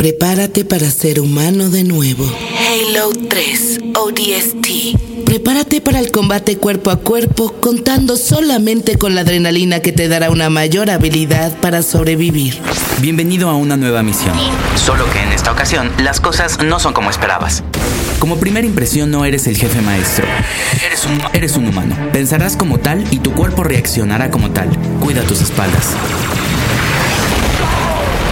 Prepárate para ser humano de nuevo. Halo 3 ODST. Prepárate para el combate cuerpo a cuerpo contando solamente con la adrenalina que te dará una mayor habilidad para sobrevivir. Bienvenido a una nueva misión. Solo que en esta ocasión las cosas no son como esperabas. Como primera impresión no eres el jefe maestro. Eres un, eres un humano. Pensarás como tal y tu cuerpo reaccionará como tal. Cuida tus espaldas.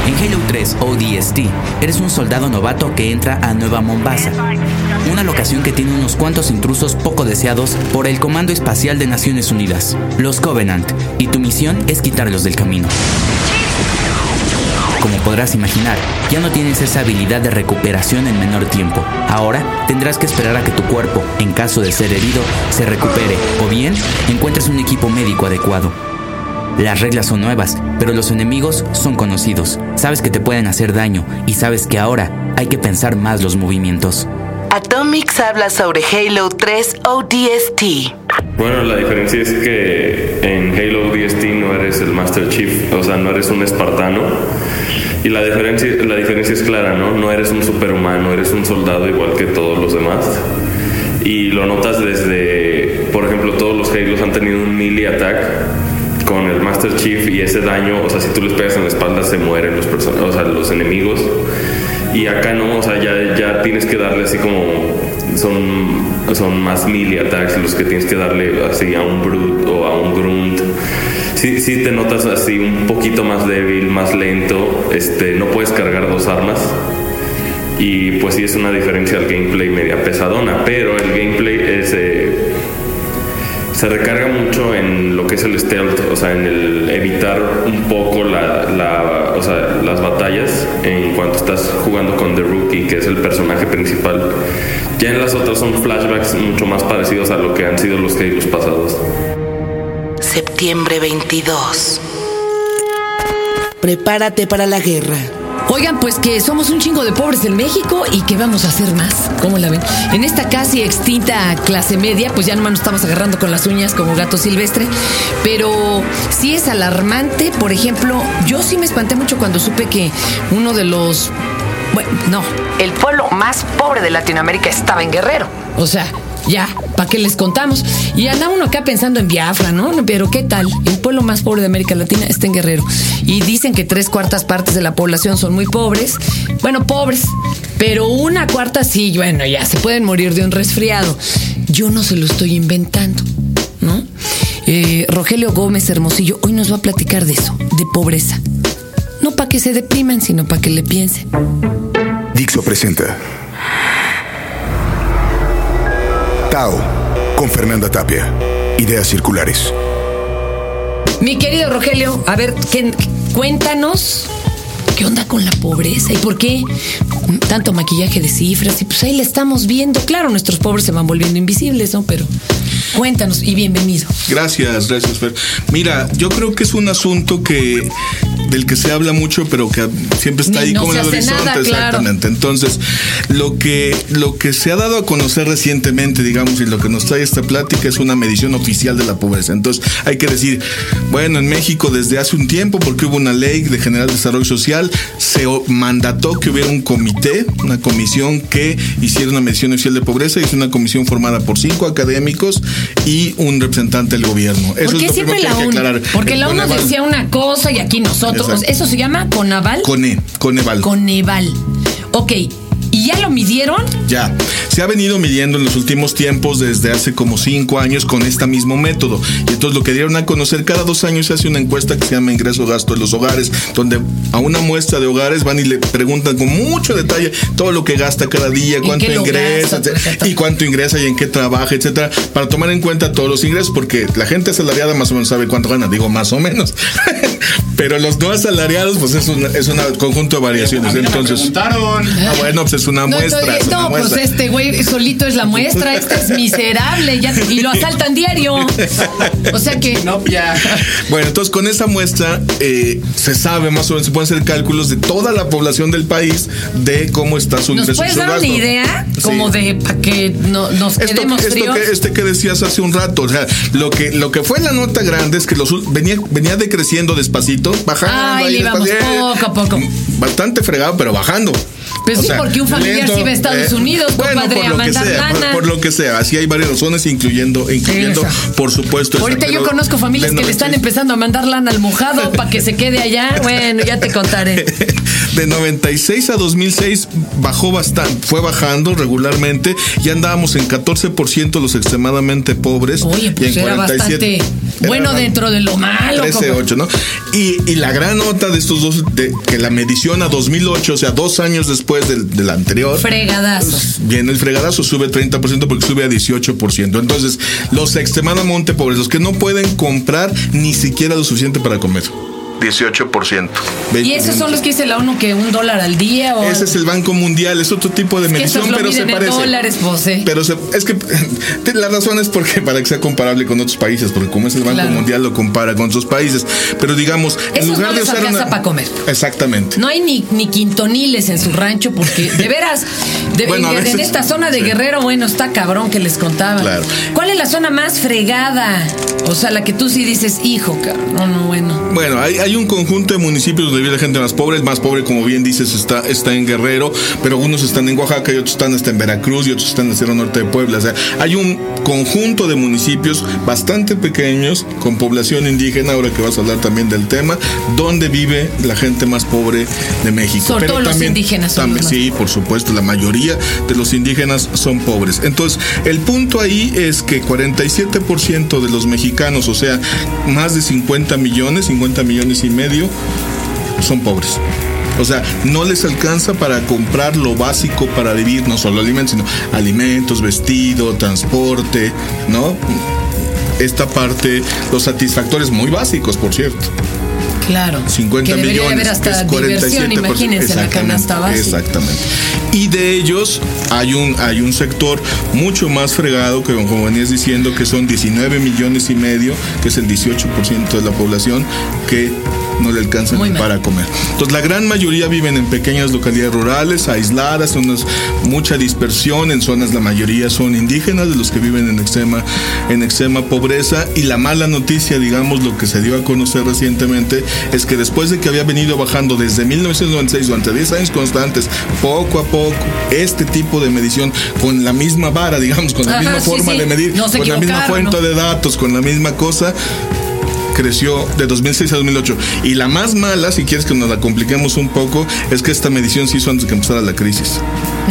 En Halo 3 ODST, eres un soldado novato que entra a Nueva Mombasa, una locación que tiene unos cuantos intrusos poco deseados por el Comando Espacial de Naciones Unidas, los Covenant, y tu misión es quitarlos del camino. Como podrás imaginar, ya no tienes esa habilidad de recuperación en menor tiempo. Ahora tendrás que esperar a que tu cuerpo, en caso de ser herido, se recupere o bien encuentres un equipo médico adecuado. Las reglas son nuevas, pero los enemigos son conocidos. Sabes que te pueden hacer daño y sabes que ahora hay que pensar más los movimientos. Atomics habla sobre Halo 3 ODST. Bueno, la diferencia es que en Halo ODST no eres el Master Chief, o sea, no eres un espartano. Y la diferencia, la diferencia es clara, ¿no? No eres un superhumano, eres un soldado igual que todos los demás. Y lo notas desde, por ejemplo, todos los Halos han tenido un melee attack con el Master Chief y ese daño, o sea, si tú les pegas en la espalda se mueren los o sea, los enemigos. Y acá no, o sea, ya, ya tienes que darle así como son, son más melee attacks los que tienes que darle así a un brute o a un grunt. Sí, sí te notas así un poquito más débil, más lento, este, no puedes cargar dos armas. Y pues sí es una diferencia al gameplay media pesadona, pero el gameplay es eh, se recarga mucho en lo que es el stealth, o sea, en el evitar un poco la, o sea, las batallas en cuanto estás jugando con The Rookie, que es el personaje principal. Ya en las otras son flashbacks mucho más parecidos a lo que han sido los Halo pasados. Septiembre 22. Prepárate para la guerra. Oigan, pues que somos un chingo de pobres en México y que vamos a hacer más. ¿Cómo la ven? En esta casi extinta clase media, pues ya nomás nos estamos agarrando con las uñas como gato silvestre. Pero sí es alarmante. Por ejemplo, yo sí me espanté mucho cuando supe que uno de los. Bueno, no. El pueblo más pobre de Latinoamérica estaba en Guerrero. O sea, ya, ¿para qué les contamos? Y anda uno acá pensando en Biafra, ¿no? Pero ¿qué tal? El pueblo más pobre de América Latina está en Guerrero. Y dicen que tres cuartas partes de la población son muy pobres. Bueno, pobres. Pero una cuarta sí, bueno, ya se pueden morir de un resfriado. Yo no se lo estoy inventando, ¿no? Eh, Rogelio Gómez Hermosillo hoy nos va a platicar de eso, de pobreza. No para que se depriman, sino para que le piensen. Dixo presenta Tao con Fernanda Tapia. Ideas circulares. Mi querido Rogelio, a ver, ¿qué, cuéntanos qué onda con la pobreza y por qué tanto maquillaje de cifras. Y pues ahí le estamos viendo. Claro, nuestros pobres se van volviendo invisibles, ¿no? Pero cuéntanos y bienvenido. Gracias, gracias, Fer. Mira, yo creo que es un asunto que del que se habla mucho, pero que siempre está ahí como en el horizonte, exactamente. Entonces, lo que, lo que se ha dado a conocer recientemente, digamos, y lo que nos trae esta plática es una medición oficial de la pobreza. Entonces, hay que decir, bueno, en México desde hace un tiempo, porque hubo una ley de general desarrollo social, se mandató que hubiera un comité, una comisión que hiciera una medición oficial de pobreza, y es una comisión formada por cinco académicos y un representante del gobierno. Eso ¿Por qué siempre la ONU? Porque la ONU decía una cosa y aquí nosotros ¿Eso se llama Conaval? Cone, Coneval. Coneval. Ok, ¿Y ya lo midieron? Ya. Se ha venido midiendo en los últimos tiempos desde hace como cinco años con este mismo método. Y entonces lo que dieron a conocer, cada dos años se hace una encuesta que se llama ingreso gasto de los hogares, donde a una muestra de hogares van y le preguntan con mucho detalle todo lo que gasta cada día, cuánto ingresa, y cuánto ingresa y en qué trabaja, etcétera, para tomar en cuenta todos los ingresos, porque la gente asalariada más o menos sabe cuánto gana, digo más o menos. Pero los no asalariados, pues es un, es un conjunto de variaciones. Entonces, ah, bueno, pues es una muestra. No, pues este güey solito es la muestra. Este es miserable ya, y lo asaltan diario. O sea que. No, ya. Bueno, entonces con esa muestra eh, se sabe más o menos, se pueden hacer cálculos de toda la población del país de cómo está su ingreso. ¿Nos puedes dar una idea? Como de para que no, nos quedemos esto, fríos. que, este que decías hace un rato, o sea, lo que, lo que fue la nota grande es que los, venía, venía decreciendo despacito, bajando. Ay, íbamos poco a poco. Bastante fregado, pero bajando. Pues sí, porque un familiar sí va a Estados eh, Unidos, bueno, por lo que sea, por, lo que sea, así hay varias razones, incluyendo, incluyendo, por supuesto. Ahorita yo conozco familias que le están empezando a mandar lana al mojado para que se quede allá. Bueno, ya te contaré. De 96 a 2006 bajó bastante, fue bajando regularmente. Ya andábamos en 14% los extremadamente pobres. Oye, pues y en era 47, bastante bueno dentro de lo malo. 13, 8, ¿no? Y, y, la gran nota de estos dos, de que la medición a 2008, o sea, dos años después del, del anterior. Fregadazo. Pues, viene el fregadazo, sube 30% porque sube a 18%. Entonces, los extremadamente pobres, los que no pueden comprar ni siquiera lo suficiente para comer. 18%. ¿Y esos son los que dice la ONU que un dólar al día? O Ese es el Banco Mundial, es otro tipo de medición, pero se parece. dólares, José. Pero es que la razón es porque para que sea comparable con otros países, porque como es el Banco Mundial lo compara con otros países. Pero digamos, en lugar de usar una... para comer. Exactamente. No hay ni, ni quintoniles en su rancho porque de veras, en, esta zona de Guerrero, bueno, está cabrón que les contaba. Claro. ¿Cuál es la zona más fregada? O sea, la que tú sí dices, hijo, cabrón, no, no, bueno. Bueno, hay, hay un conjunto de municipios donde vive la gente más pobre. El más pobre, como bien dices, está, está en Guerrero, pero unos están en Oaxaca y otros están hasta en Veracruz y otros están en el Cerro Norte de Puebla. O sea, hay un conjunto de municipios bastante pequeños con población indígena, ahora que vas a hablar también del tema, donde vive la gente más pobre de México. Sobre pero todo también, los indígenas. también, sí, por supuesto, la mayoría de los indígenas son pobres. Entonces, el punto ahí es que 47% de los mexicanos, o sea, más de 50 millones, 50 millones y medio, son pobres. O sea, no les alcanza para comprar lo básico para vivir, no solo alimentos, sino alimentos, vestido, transporte, ¿no? Esta parte, los satisfactores muy básicos, por cierto. Claro. 50 que millones. Haber hasta es imagínense la canasta básica. Exactamente. Y de ellos hay un, hay un sector mucho más fregado que, como venías diciendo, que son 19 millones y medio, que es el 18% de la población, que no le alcanzan para comer. Entonces la gran mayoría viven en pequeñas localidades rurales, aisladas, zonas mucha dispersión, en zonas la mayoría son indígenas, de los que viven en extrema, en extrema pobreza. Y la mala noticia, digamos, lo que se dio a conocer recientemente, es que después de que había venido bajando desde 1996 durante 10 años constantes, poco a poco, este tipo de medición con la misma vara, digamos, con la misma forma de medir, con la misma fuente de datos, con la misma cosa, creció de 2006 a 2008. Y la más mala, si quieres que nos la compliquemos un poco, es que esta medición se hizo antes de que empezara la crisis.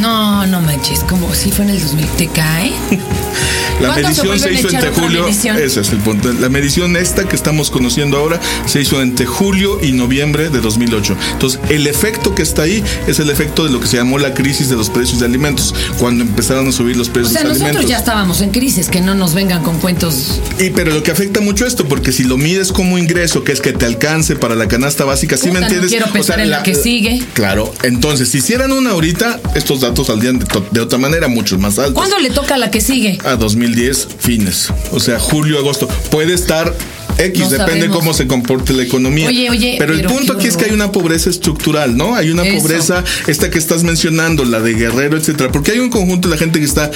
No, no manches, como si fue en el 2000. ¿Te cae? La medición se, hizo entre julio. Ese es el punto. La medición esta que estamos conociendo ahora se hizo entre julio y noviembre de 2008. Entonces, el efecto que está ahí es el efecto de lo que se llamó la crisis de los precios de alimentos, cuando empezaron a subir los precios o sea, de alimentos. Nosotros ya estábamos en crisis, que no nos vengan con cuentos. Y pero lo que afecta mucho esto, porque si lo mides como ingreso, que es que te alcance para la canasta básica, ¿sí me entiendes? quiero pensar en la, que sigue. Claro, entonces, si hicieran una ahorita, estos datos saldrían de, de otra manera, mucho más altos. ¿Cuándo le toca a la que sigue? A 2010, fines. O sea, julio, agosto. Puede estar X, depende cómo se comporte la economía. Oye, oye, pero, el punto aquí es que hay una pobreza estructural, ¿no? Hay una pobreza, esta que estás mencionando, la de Guerrero, etcétera. Porque hay un conjunto de la gente que está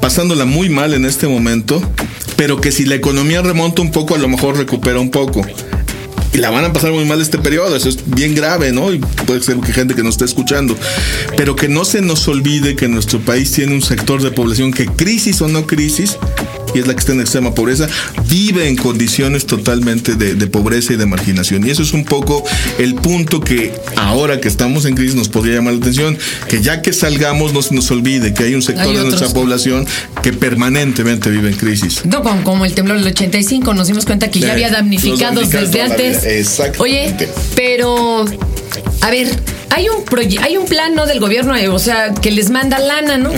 pasándola muy mal en este momento, pero que si la economía remonta un poco, a lo mejor recupera un poco la van a pasar muy mal este periodo. Eso es bien grave, ¿no? Y puede ser que gente que nos esté escuchando. Pero que no se nos olvide que nuestro país tiene un sector de población que crisis o no crisis, y es la que está en extrema pobreza, vive en condiciones totalmente de, pobreza y de marginación. Y eso es un poco el punto que ahora que estamos en crisis nos podría llamar la atención, que ya que salgamos no se nos olvide que hay un sector de nuestra población que permanentemente vive en crisis. No, como, el temblor del 85, nos dimos cuenta que ya había damnificados desde antes. Exacto. Oye, pero, a ver, hay un hay un plan, ¿no? Del gobierno, eh, o sea, que les manda lana, ¿no?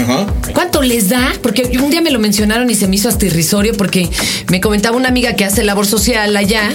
¿Cuánto les da? Porque un día me lo mencionaron y se me hizo hasta irrisorio porque me comentaba una amiga que hace labor social allá,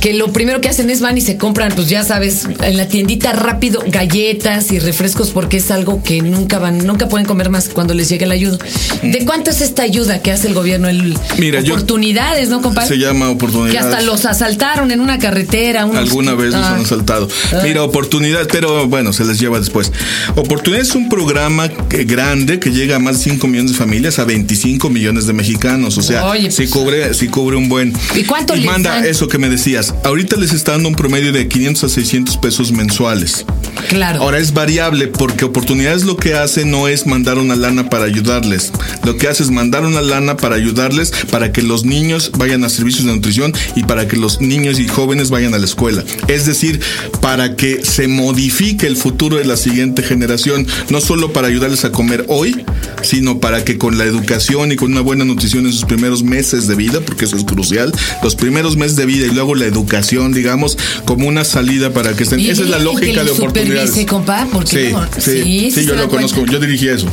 que lo primero que hacen es van y se compran, pues ya sabes, en la tiendita rápido galletas y refrescos porque es algo que nunca van, nunca pueden comer más cuando les llegue la ayuda. ¿De cuánto es esta ayuda que hace el gobierno? El, Mira, oportunidades, ¿no, compadre? Se llama oportunidades. Que hasta los asaltaron en una carretera. Alguna vez los han asaltado. Mira, oportunidad, pero bueno, se les lleva después. Oportunidad es un programa grande que llega a más de 5 millones de familias, a 25 millones de mexicanos. O sea, si pues. cubre, si cubre un buen. ¿Y cuánto y manda eso que me decías. Ahorita les está dando un promedio de 500 a 600 pesos mensuales. Claro. Ahora es variable porque oportunidades lo que hace no es mandar una lana para ayudarles. Lo que hace es mandar una lana para ayudarles para que los niños vayan a servicios de nutrición y para que los niños y jóvenes vayan a la escuela. Es decir, para que se modifique el futuro de la siguiente generación, no solo para ayudarles a comer hoy, sino para que con la educación y con una buena nutrición en sus primeros meses de vida, porque eso es crucial, los primeros meses de vida y luego la educación, digamos, como una salida para que estén. Esa es la lógica de oportunidades. Sí, sí, sí, yo lo conozco, yo dirigí eso.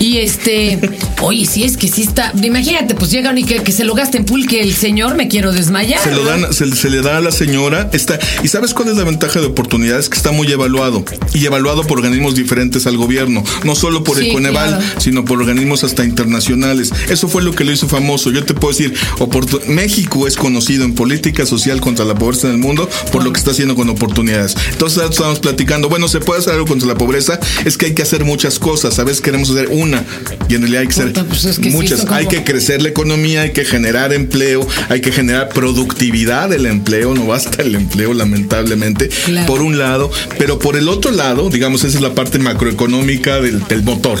Y este, oye, si es que sí está, imagínate, pues llegan y que, se lo gasten pulque el señor, me quiero desmayar. Se lo dan, se, le da a la señora, está, y ¿sabes cuál es la ventaja de oportunidades? Que está muy evaluado, y evaluado por organismos diferentes al gobierno, no solo por el Coneval, sino por organismos hasta internacionales. Eso fue lo que lo hizo famoso. Yo te puedo decir, México es conocido en política social contra la pobreza en el mundo por lo que está haciendo con oportunidades. Entonces estamos platicando, bueno, se puede hacer algo contra la pobreza, es que hay que hacer muchas cosas, ¿sabes? Queremos hacer una y en realidad hay que ser pues muchas. hay que crecer la economía, hay que generar empleo, hay que generar productividad del empleo, no basta el empleo lamentablemente, por un lado, pero por el otro lado, digamos, esa es la parte macroeconómica del, del motor.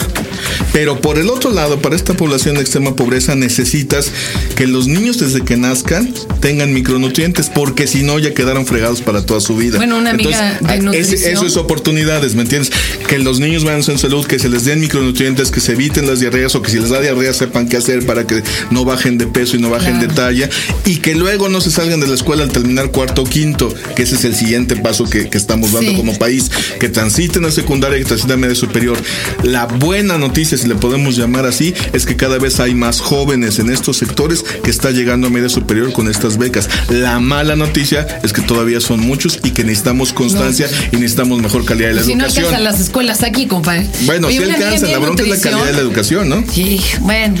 Pero por el otro lado, para esta población de extrema pobreza necesitas que los niños desde que nazcan tengan micronutrientes, porque si no ya quedaron fregados para toda su vida. Bueno, una amiga Entonces, eso es oportunidades, ¿me entiendes? Que los niños vayan en salud, que se les den micronutrientes, que se eviten las diarreas o que si les da diarrea sepan qué hacer para que no bajen de peso y no bajen de talla y que luego no se salgan de la escuela al terminar cuarto o quinto, que ese es el siguiente paso que, estamos dando como país, que transiten a secundaria y transiten a media superior. La buena noticia, si le podemos llamar así, es que cada vez hay más jóvenes en estos sectores que está llegando a media superior con estas becas. La mala noticia es que todavía son muchos y que necesitamos constancia y necesitamos mejor calidad de la educación. Si no alcanzan las escuelas aquí, compadre. Bueno, si alcanzan, la bronca es la calidad de la educación, ¿no? Sí, bueno.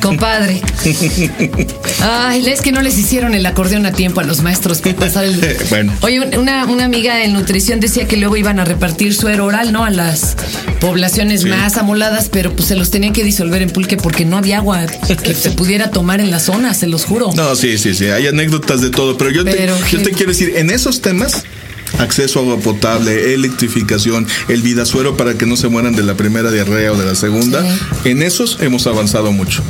Compadre. Ay, es que no les hicieron el acordeón a tiempo a los maestros para pasar el. bueno. Oye, una, amiga en nutrición decía que luego iban a repartir suero oral, ¿no? A las poblaciones más amoladas, pero pues se los tenían que disolver en pulque porque no había agua que se pudiera tomar en la zona, se los juro. No, sí, sí, sí. Hay anécdotas de todo, pero yo, te, yo te quiero decir, en esos temas acceso a agua potable, electrificación, el vidasuero para que no se mueran de la primera diarrea o de la segunda. En esos hemos avanzado mucho.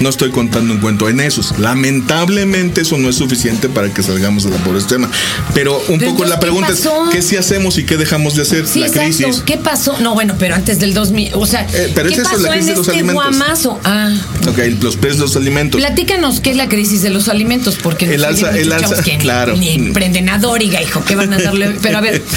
No estoy contando un cuento en esos. Lamentablemente eso no es suficiente para que salgamos de la pobreza extrema. Pero un poco la pregunta es, ¿qué sí hacemos y qué dejamos de hacer? la crisis. ¿Qué pasó? No, bueno, pero antes del 2000, o sea, eh, pero ¿qué es eso, pasó la crisis en de los este alimentos? Guamazo? Ah. Ok, los precios de los alimentos. Platícanos qué es la crisis de los alimentos, porque el alza, el alza, claro. Ni, ni emprendenador, hijo, ¿qué van a darle? Pero a ver.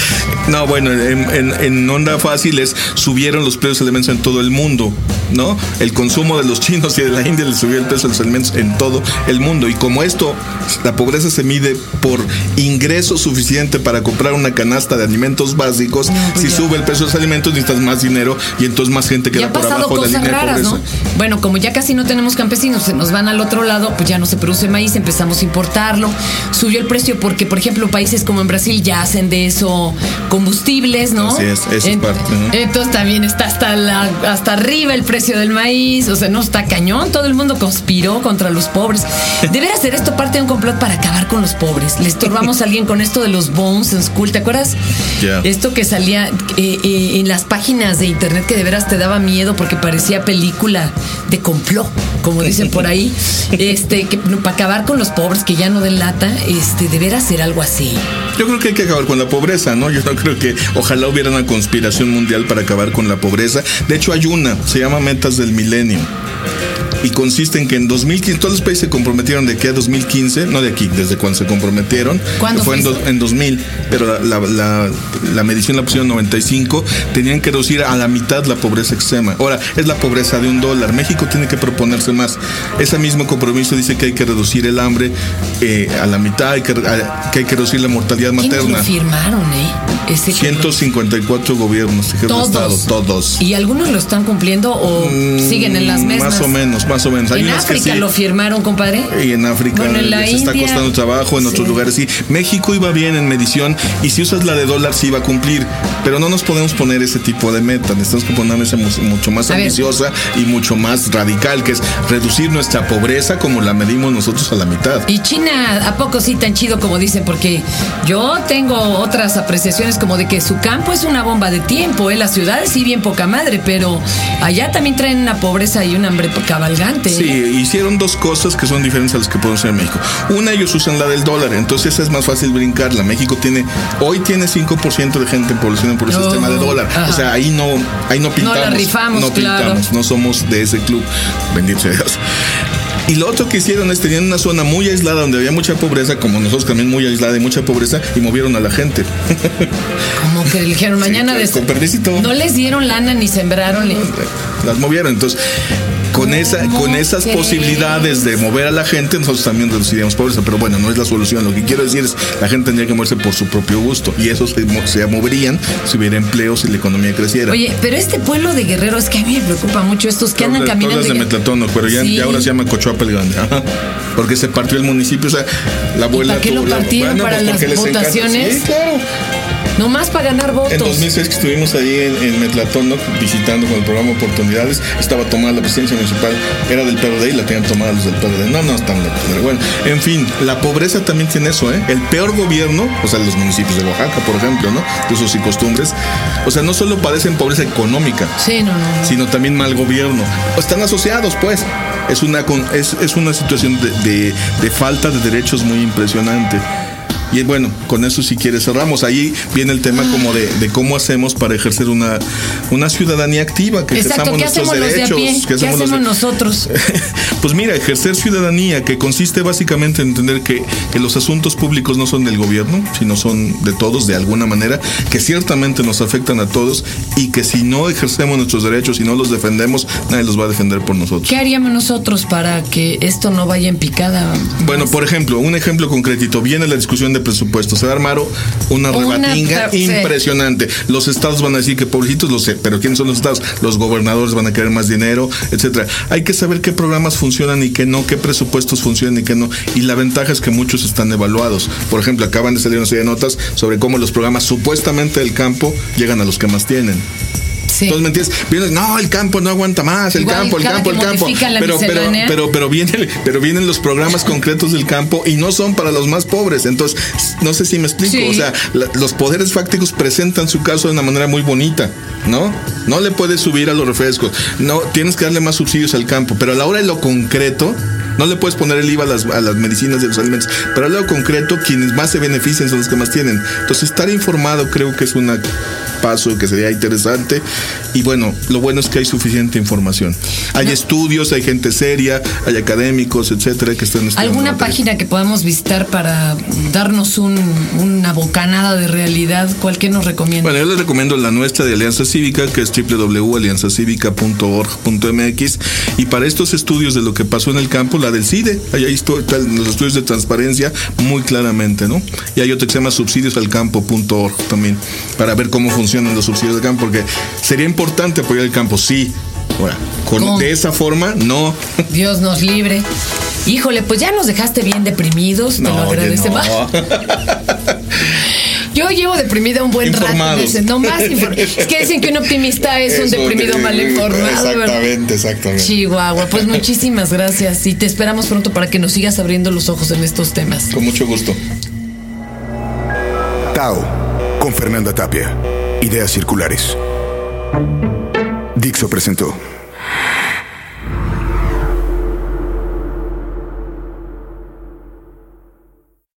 No, bueno, en, en, onda fácil es subieron los precios de alimentos en todo el mundo, ¿no? El consumo de los chinos y de la India subió el precio de los alimentos en todo el mundo. Y como esto, la pobreza se mide por ingreso suficiente para comprar una canasta de alimentos básicos, pues si sube el precio de los alimentos necesitas más dinero y entonces más gente queda por abajo de la línea raras, ¿no? Bueno, como ya casi no tenemos campesinos, se nos van al otro lado, pues ya no se produce maíz, empezamos a importarlo. Subió el precio porque, por ejemplo, países como en Brasil ya hacen de eso combustibles, ¿no? Así es, eso es parte. Entonces también está hasta, la, hasta arriba el precio del maíz, o sea, no está cañón, todo el mundo conspiró contra los pobres. Debería ser esto parte de un complot para acabar con los pobres. Le estorbamos a alguien con esto de los bones en school, ¿te acuerdas? Esto que salía eh, eh, en las páginas de internet que de veras te daba miedo porque parecía película de complot, como dicen por ahí. Este, que para acabar con los pobres que ya no den lata, este, deberá ser algo así. Yo creo que hay que acabar con la pobreza, ¿no? Yo no creo que ojalá hubiera una conspiración mundial para acabar con la pobreza. De hecho, hay una, se llama Metas del Milenio. Y consiste en que en 2015, todos los países se comprometieron de que a 2015, no de aquí, desde cuando se comprometieron, ¿Cuándo fue en, en, 2000, pero la, la, la, medición la pusieron 95, tenían que reducir a la mitad la pobreza extrema. Ahora, es la pobreza de un dólar. México tiene que proponerse más. Ese mismo compromiso dice que hay que reducir el hambre eh, a la mitad, hay que, que, hay que reducir la mortalidad materna. Lo firmaron, ¿eh? 154 gobiernos, todos. Estado, todos. ¿Y algunos lo están cumpliendo o mm, siguen en las mesmas? Más o menos, más o menos. ¿En África lo firmaron, compadre? Y en África les está costando trabajo, en otros lugares sí. México iba bien en medición y si usas la de dólar sí iba a cumplir, pero no nos podemos poner ese tipo de meta, necesitamos que poner mucho más ambiciosa y mucho más radical, que es reducir nuestra pobreza como la medimos nosotros a la mitad. Y China, ¿a poco sí tan chido como dicen? Porque yo tengo otras apreciaciones como de que su campo es una bomba de tiempo, ¿eh? las ciudades sí bien poca madre, pero allá también traen una pobreza y un hambre cabalgante. Sí, hicieron dos cosas que son diferentes a las que podemos hacer en México. Una, ellos usan la del dólar, entonces es más fácil brincarla. México tiene, hoy tiene 5% de gente en población por el sistema de dólar. O sea, ahí no, ahí no pintamos. No la rifamos, no pintamos, no somos de ese club. Bendito sea Dios. Y lo otro que hicieron es tenían una zona muy aislada donde había mucha pobreza, como nosotros también muy aislada y mucha pobreza, y movieron a la gente. Como que dijeron mañana de No les dieron lana ni sembraron. Ni... Las movieron. Entonces, con, esa, con esas posibilidades de mover a la gente, nosotros también reduciríamos pobreza. Pero bueno, no es la solución. Lo que quiero decir es la gente tendría que moverse por su propio gusto. Y eso se, se moverían si hubiera empleos y la economía creciera. Oye, pero este pueblo de Guerrero es que a mí me preocupa mucho estos que andan caminando. Todas de Metlatono, pero ya, ahora se llama Cochoapa el Grande. Porque se partió el municipio. O sea, la abuela. ¿Y ¿Para qué lo partieron? ¿Para pues las votaciones? Sí, claro. Nomás para ganar votos. En 2006 que estuvimos ahí en, en Metlatón, visitando con el programa Oportunidades, estaba tomada la presidencia municipal, era del PRD y la tenían tomada los del PRD. No, no, están locos. Pero bueno, en fin, la pobreza también tiene eso, ¿eh? El peor gobierno, o sea, los municipios de Oaxaca, por ejemplo, ¿no? De y costumbres, o sea, no solo padecen pobreza económica, sí, no, no, sino también mal gobierno. Están asociados, pues. Es una, es, es una situación de, de, de falta de derechos muy impresionante. Y bueno, con eso si quieres cerramos. Ahí viene el tema como de, cómo hacemos para ejercer una, una ciudadanía activa, que Exacto, nuestros derechos. ¿Qué, hacemos, nosotros? pues mira, ejercer ciudadanía, que consiste básicamente en entender que, que los asuntos públicos no son del gobierno, sino son de todos de alguna manera, que ciertamente nos afectan a todos y que si no ejercemos nuestros derechos y no los defendemos, nadie los va a defender por nosotros. ¿Qué haríamos nosotros para que esto no vaya en picada? Bueno, por ejemplo, un ejemplo concretito. Viene la discusión de presupuesto. Se va a armar una rebatinga impresionante. Los estados van a decir que pobrecitos, lo sé, pero ¿quiénes son los estados? Los gobernadores van a querer más dinero, etcétera. Hay que saber qué programas funcionan y qué no, qué presupuestos funcionan y qué no. Y la ventaja es que muchos están evaluados. Por ejemplo, acaban de salir una serie de notas sobre cómo los programas supuestamente del campo llegan a los que más tienen. Entonces, ¿me entiendes? no, el campo no aguanta más, el campo, el campo, el campo. Pero, pero, pero, pero, vienen, pero vienen los programas concretos del campo y no son para los más pobres. Entonces, no sé si me explico. O sea, los poderes fácticos presentan su caso de una manera muy bonita, ¿no? No le puedes subir a los refrescos. No, tienes que darle más subsidios al campo. Pero a la hora de lo concreto, no le puedes poner el IVA a las, a las medicinas y los alimentos. Pero a lo concreto, quienes más se benefician son los que más tienen. Entonces, estar informado creo que es una paso que sería interesante. Y bueno, lo bueno es que hay suficiente información. Hay estudios, hay gente seria, hay académicos, etcétera, que están estudiando. ¿Alguna página que podamos visitar para darnos un, una bocanada de realidad? ¿Cuál que nos recomienda? Bueno, yo les recomiendo la nuestra de Alianza Cívica, que es www.alianzacivica.org.mx. Y para estos estudios de lo que pasó en el campo, la del CIDE, ahí hay los estudios de transparencia muy claramente, ¿no? Y hay otro que se llama subsidiosalcampo.org también, para ver cómo funciona en los subsidios del campo, porque sería importante apoyar el campo, sí. Ahora, con, de esa forma, no. Dios nos libre. Híjole, pues ya nos dejaste bien deprimidos, te lo agradecemos. Yo llevo deprimida un buen rato. No más Es que dicen que un optimista es, un deprimido mal informado. Exactamente, exactamente. Chihuahua. Pues muchísimas gracias y te esperamos pronto para que nos sigas abriendo los ojos en estos temas. Con mucho gusto. Tao, con Fernanda Tapia. Ideas Circulares. Dixo presentó.